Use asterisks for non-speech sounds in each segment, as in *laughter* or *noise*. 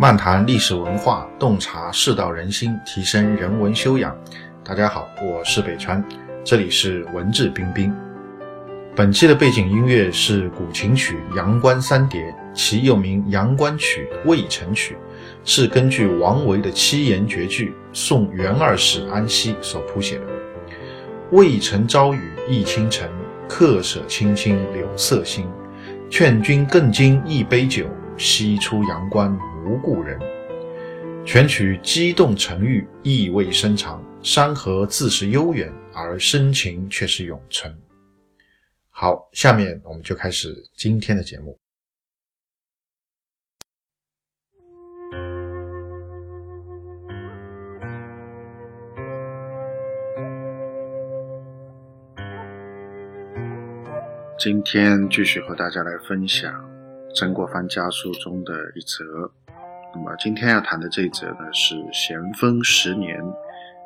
漫谈历史文化，洞察世道人心，提升人文修养。大家好，我是北川，这里是文质彬彬。本期的背景音乐是古琴曲《阳关三叠》，其又名《阳关曲》《渭城曲》，是根据王维的七言绝句《送元二使安西》所谱写的。渭城朝雨浥轻尘，客舍青青柳色新。劝君更尽一杯酒，西出阳关无故人。全曲激动沉郁，意味深长。山河自是悠远，而深情却是永存。好，下面我们就开始今天的节目。今天继续和大家来分享曾国藩家书中的一则。那么今天要谈的这一则呢，是咸丰十年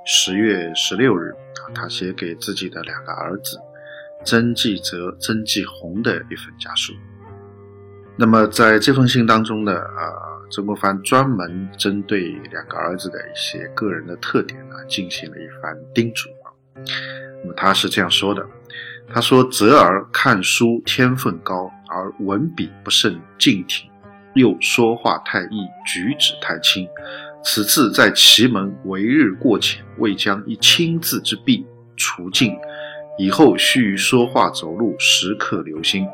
十月十六日啊，他写给自己的两个儿子曾纪泽、曾纪洪的一份家书。那么在这封信当中呢，呃，曾国藩专门针对两个儿子的一些个人的特点呢，进行了一番叮嘱啊。那么他是这样说的。他说：“泽儿看书天分高，而文笔不甚敬挺，又说话太易，举止太轻。此次在祁门为日过浅，未将一轻字之弊除尽，以后须于说话走路时刻留心。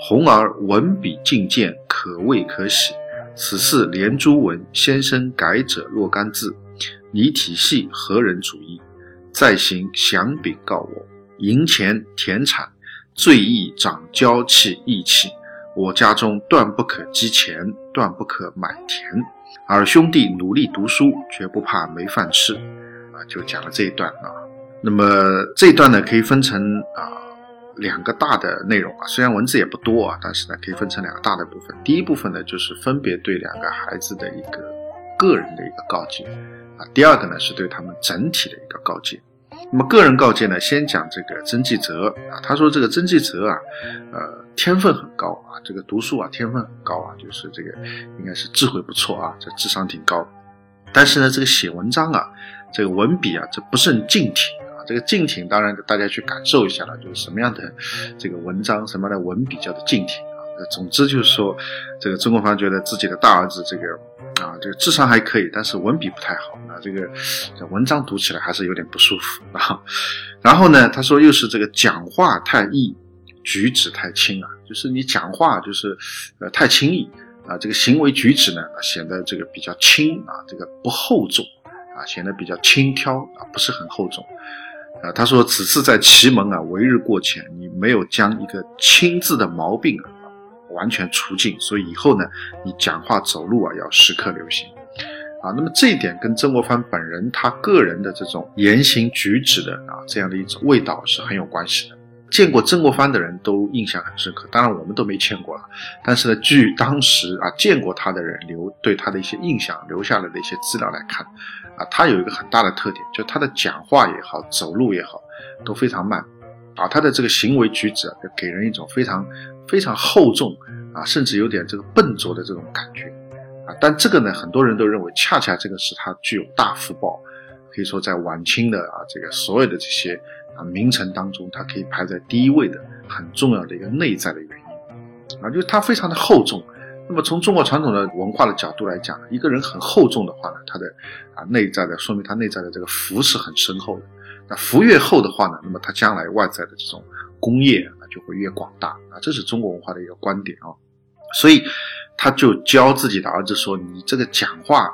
红儿文笔进见，可谓可喜。此次连珠文先生改者若干字，你体系何人主意？再行详禀告我。”银钱田产，最易长娇气义气。我家中断不可积钱，断不可买田。而兄弟努力读书，绝不怕没饭吃。啊，就讲了这一段啊。那么这一段呢，可以分成啊两个大的内容啊。虽然文字也不多啊，但是呢，可以分成两个大的部分。第一部分呢，就是分别对两个孩子的一个个人的一个告诫啊。第二个呢，是对他们整体的一个告诫。那么个人告诫呢，先讲这个曾纪泽啊，他说这个曾纪泽啊，呃，天分很高啊，这个读书啊，天分很高啊，就是这个应该是智慧不错啊，这智商挺高，但是呢，这个写文章啊，这个文笔啊，这不甚劲挺啊，这个劲挺，当然大家去感受一下了，就是什么样的这个文章，什么样的文笔叫做劲挺。总之就是说，这个曾国藩觉得自己的大儿子这个啊，这个智商还可以，但是文笔不太好啊，这个文章读起来还是有点不舒服啊。然后呢，他说又是这个讲话太易，举止太轻啊，就是你讲话就是呃太轻易啊，这个行为举止呢显得这个比较轻啊，这个不厚重啊，显得比较轻佻啊，不是很厚重啊。他说此次在祁门啊，为日过浅，你没有将一个轻字的毛病啊。完全除尽，所以以后呢，你讲话走路啊要时刻留心，啊，那么这一点跟曾国藩本人他个人的这种言行举止的啊这样的一种味道是很有关系的。见过曾国藩的人都印象很深刻，当然我们都没见过了，但是呢，据当时啊见过他的人留对他的一些印象留下来的一些资料来看，啊，他有一个很大的特点，就他的讲话也好，走路也好，都非常慢，啊，他的这个行为举止啊，给人一种非常。非常厚重啊，甚至有点这个笨拙的这种感觉啊。但这个呢，很多人都认为，恰恰这个是他具有大福报，可以说在晚清的啊这个所有的这些啊名臣当中，他可以排在第一位的很重要的一个内在的原因啊，就是他非常的厚重。那么从中国传统的文化的角度来讲，一个人很厚重的话呢，他的啊内在的说明他内在的这个福是很深厚的。那福越厚的话呢，那么他将来外在的这种功业。就会越广大啊，这是中国文化的一个观点啊，所以他就教自己的儿子说：“你这个讲话，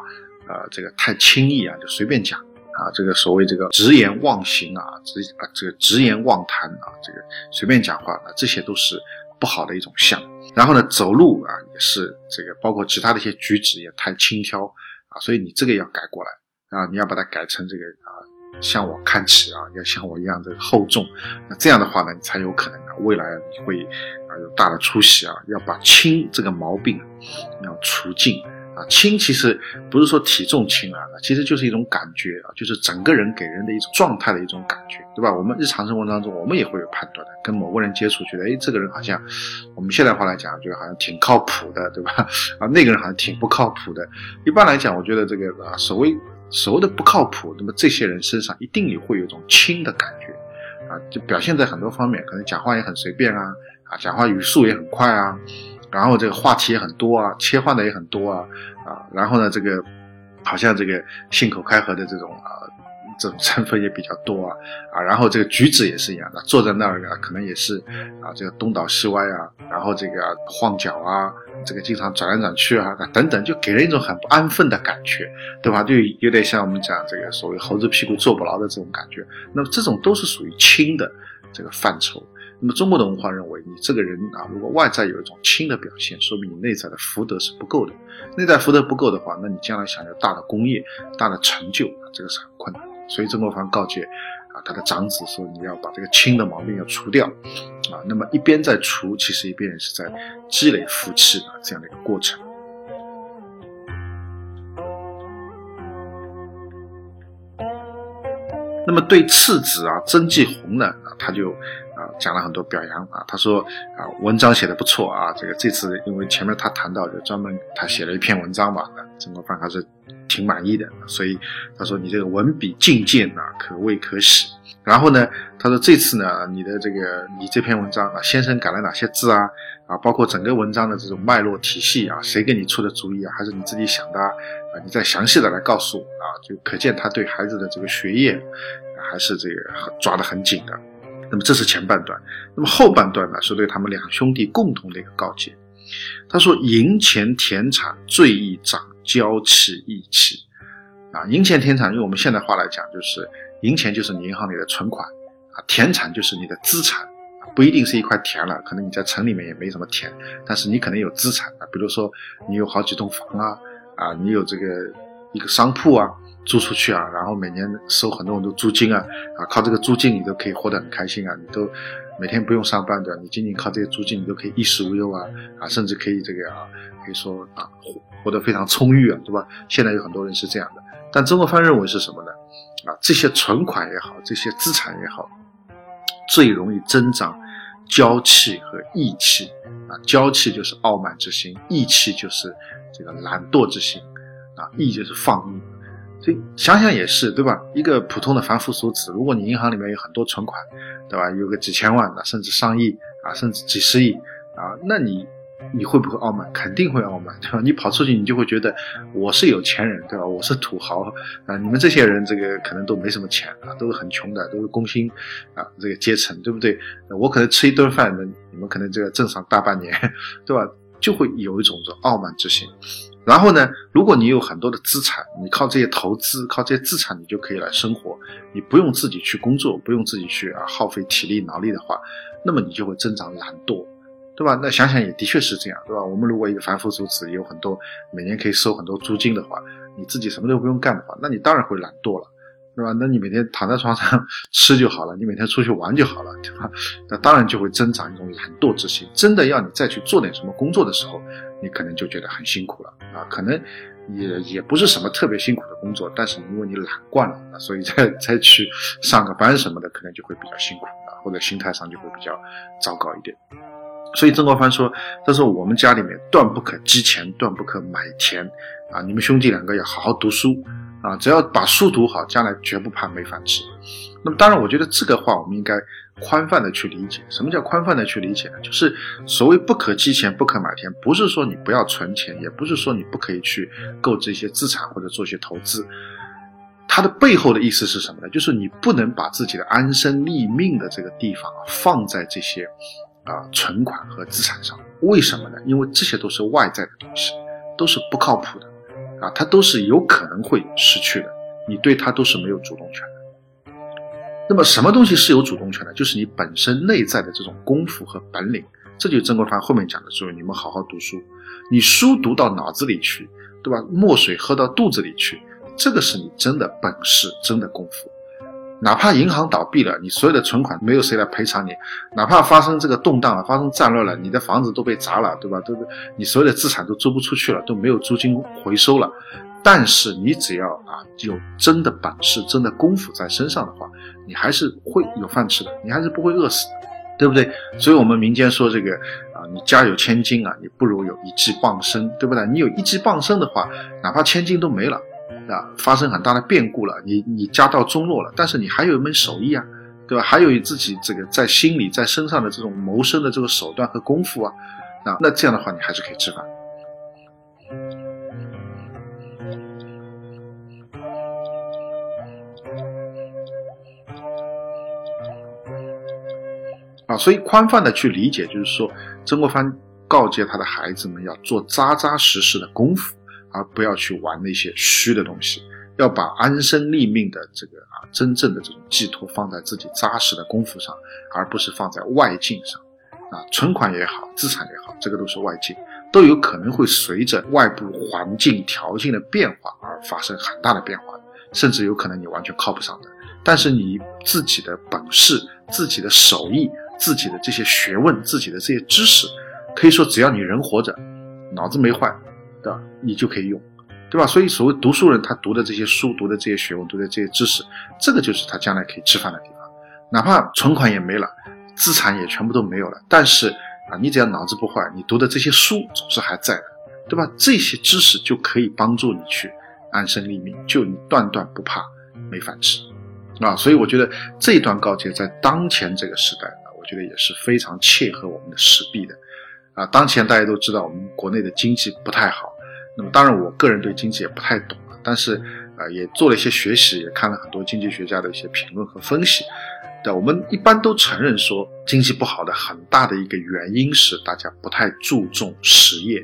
呃，这个太轻易啊，就随便讲啊，这个所谓这个直言妄行啊，直啊这个直言妄谈啊，这个随便讲话啊，这些都是不好的一种相。然后呢，走路啊也是这个，包括其他的一些举止也太轻佻啊，所以你这个要改过来啊，你要把它改成这个啊。”向我看齐啊，要像我一样的厚重，那这样的话呢，你才有可能啊，未来你会啊有大的出息啊。要把轻这个毛病要除尽啊。轻其实不是说体重轻啊，其实就是一种感觉啊，就是整个人给人的一种状态的一种感觉对吧？我们日常生活当中，我们也会有判断的。跟某个人接触，觉得哎，这个人好像，我们现代话来讲，就好像挺靠谱的，对吧？啊，那个人好像挺不靠谱的。一般来讲，我觉得这个啊，所谓所谓的不靠谱，那么这些人身上一定也会有一种轻的感觉，啊，就表现在很多方面，可能讲话也很随便啊，啊，讲话语速也很快啊，然后这个话题也很多啊，切换的也很多啊，啊，然后呢，这个好像这个信口开河的这种啊。这种 *laughs* 成分也比较多啊啊，然后这个举止也是一样的，坐在那儿啊，可能也是啊，这个东倒西歪啊，然后这个啊晃脚啊，这个经常转来转去啊，等等，就给人一种很不安分的感觉，对吧？就有点像我们讲这个所谓猴子屁股坐不牢的这种感觉。那么这种都是属于轻的这个范畴。那么中国的文化认为，你这个人啊，如果外在有一种轻的表现，说明你内在的福德是不够的。内在福德不够的话，那你将来想要大的功业、大的成就，这个是很困难。所以曾国藩告诫啊，他的长子说：“你要把这个亲的毛病要除掉，啊，那么一边在除，其实一边也是在积累福气啊，这样的一个过程。”那么对次子啊，曾纪红呢，他就啊讲了很多表扬啊，他说啊，文章写的不错啊，这个这次因为前面他谈到就专门他写了一篇文章嘛，曾国藩他是。挺满意的，所以他说你这个文笔境界啊，可谓可喜。然后呢，他说这次呢，你的这个你这篇文章啊，先生改了哪些字啊？啊，包括整个文章的这种脉络体系啊，谁给你出的主意啊？还是你自己想的啊？你再详细的来告诉我啊，就可见他对孩子的这个学业还是这个抓得很紧的。那么这是前半段，那么后半段呢，是对他们两兄弟共同的一个告诫。他说：银钱田产最易长。娇气义气，啊，银钱田产，用我们现代话来讲，就是银钱就是你银行里的存款，啊，田产就是你的资产，不一定是一块田了，可能你在城里面也没什么田，但是你可能有资产啊，比如说你有好几栋房啊，啊，你有这个一个商铺啊，租出去啊，然后每年收很多很多租金啊，啊，靠这个租金你都可以活得很开心啊，你都每天不用上班的，你仅仅靠这些租金你都可以衣食无忧啊，啊，甚至可以这个啊，可以说啊。活活得非常充裕啊，对吧？现在有很多人是这样的，但曾国藩认为是什么呢？啊，这些存款也好，这些资产也好，最容易增长娇气和义气啊。娇气就是傲慢之心，义气就是这个懒惰之心啊。义就是放逸，所以想想也是，对吧？一个普通的凡夫俗子，如果你银行里面有很多存款，对吧？有个几千万的，甚至上亿啊，甚至几十亿啊，那你。你会不会傲慢？肯定会傲慢，对吧？你跑出去，你就会觉得我是有钱人，对吧？我是土豪啊！你们这些人，这个可能都没什么钱啊，都是很穷的，都是工薪啊，这个阶层，对不对？我可能吃一顿饭，你们可能这个挣上大半年，*laughs* 对吧？就会有一种这傲慢之心。然后呢，如果你有很多的资产，你靠这些投资，靠这些资产，你就可以来生活，你不用自己去工作，不用自己去啊耗费体力脑力的话，那么你就会增长懒惰。对吧？那想想也的确是这样，对吧？我们如果一个凡夫俗子有很多每年可以收很多租金的话，你自己什么都不用干的话，那你当然会懒惰了，对吧？那你每天躺在床上 *laughs* 吃就好了，你每天出去玩就好了，对吧？那当然就会增长一种懒惰之心。真的要你再去做点什么工作的时候，你可能就觉得很辛苦了啊！可能也也不是什么特别辛苦的工作，但是因为你懒惯了，所以再再去上个班什么的，可能就会比较辛苦啊，或者心态上就会比较糟糕一点。所以曾国藩说：“他说我们家里面断不可积钱，断不可买田，啊，你们兄弟两个要好好读书，啊，只要把书读好，将来绝不怕没饭吃。那么，当然，我觉得这个话我们应该宽泛的去理解。什么叫宽泛的去理解呢？就是所谓不可积钱，不可买田，不是说你不要存钱，也不是说你不可以去购置一些资产或者做一些投资。它的背后的意思是什么呢？就是你不能把自己的安身立命的这个地方放在这些。”啊，存款和资产上，为什么呢？因为这些都是外在的东西，都是不靠谱的，啊，他都是有可能会失去的，你对他都是没有主动权的。那么，什么东西是有主动权的？就是你本身内在的这种功夫和本领。这就曾国藩后面讲的说，你们好好读书，你书读到脑子里去，对吧？墨水喝到肚子里去，这个是你真的本事，真的功夫。哪怕银行倒闭了，你所有的存款没有谁来赔偿你；哪怕发生这个动荡了，发生战乱了，你的房子都被砸了，对吧？都你所有的资产都租不出去了，都没有租金回收了。但是你只要啊有真的本事、真的功夫在身上的话，你还是会有饭吃的，你还是不会饿死的，对不对？所以我们民间说这个啊，你家有千金啊，你不如有一技傍身，对不对？你有一技傍身的话，哪怕千金都没了啊，发生很大的变故了，你你家道中落了，但是你还有一门手艺啊，对吧？还有自己这个在心里、在身上的这种谋生的这个手段和功夫啊，啊，那这样的话你还是可以吃饭。啊，所以宽泛的去理解，就是说，曾国藩告诫他的孩子们要做扎扎实实的功夫，而不要去玩那些虚的东西，要把安身立命的这个啊真正的这种寄托放在自己扎实的功夫上，而不是放在外境上。啊，存款也好，资产也好，这个都是外境，都有可能会随着外部环境条件的变化而发生很大的变化，甚至有可能你完全靠不上的。但是你自己的本事、自己的手艺。自己的这些学问，自己的这些知识，可以说只要你人活着，脑子没坏，对吧？你就可以用，对吧？所以所谓读书人，他读的这些书，读的这些学问，读的这些知识，这个就是他将来可以吃饭的地方。哪怕存款也没了，资产也全部都没有了，但是啊，你只要脑子不坏，你读的这些书总是还在的，对吧？这些知识就可以帮助你去安身立命，就你断断不怕没饭吃啊！所以我觉得这一段告诫在当前这个时代。我觉得也是非常切合我们的实弊的，啊，当前大家都知道我们国内的经济不太好，那么当然我个人对经济也不太懂，但是啊也做了一些学习，也看了很多经济学家的一些评论和分析，对，我们一般都承认说经济不好的很大的一个原因是大家不太注重实业，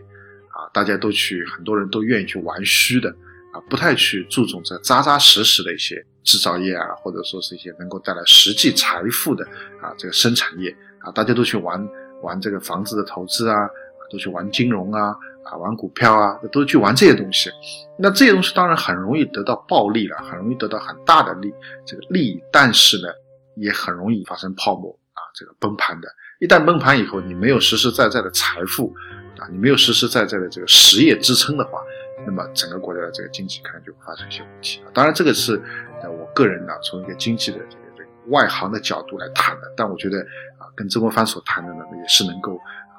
啊，大家都去很多人都愿意去玩虚的，啊，不太去注重这扎扎实实的一些。制造业啊，或者说是一些能够带来实际财富的啊，这个生产业啊，大家都去玩玩这个房子的投资啊，都去玩金融啊，啊，玩股票啊，都去玩这些东西。那这些东西当然很容易得到暴利了，很容易得到很大的利这个利益，但是呢，也很容易发生泡沫啊，这个崩盘的。一旦崩盘以后，你没有实实在在的财富啊，你没有实实在在的这个实业支撑的话。那么整个国家的这个经济可能就会发生一些问题啊。当然，这个是呃我个人呢从一个经济的这个这个外行的角度来谈的。但我觉得啊，跟曾国藩所谈的呢也是能够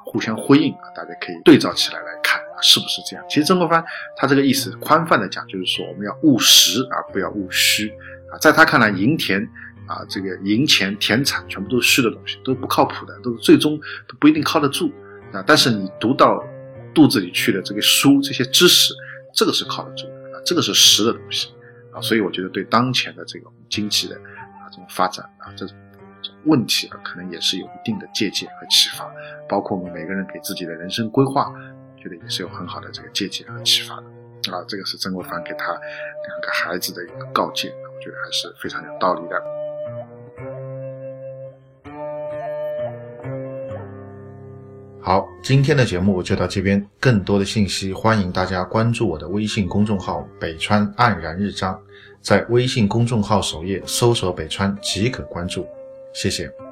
互相辉映啊。大家可以对照起来来看啊，是不是这样？其实曾国藩他这个意思宽泛的讲，就是说我们要务实而不要务虚啊。在他看来，银田啊，这个银钱田产全部都是虚的东西，都不靠谱的，都最终都不一定靠得住啊。但是你读到肚子里去的这个书，这些知识。这个是靠得住的啊，这个是实的东西啊，所以我觉得对当前的这个经济的啊这种发展啊这种问题啊，可能也是有一定的借鉴和启发，包括我们每个人给自己的人生规划，觉得也是有很好的这个借鉴和启发的啊。这个是曾国藩给他两个孩子的一个告诫，我觉得还是非常有道理的。好，今天的节目就到这边。更多的信息，欢迎大家关注我的微信公众号“北川黯然日章”，在微信公众号首页搜索“北川”即可关注。谢谢。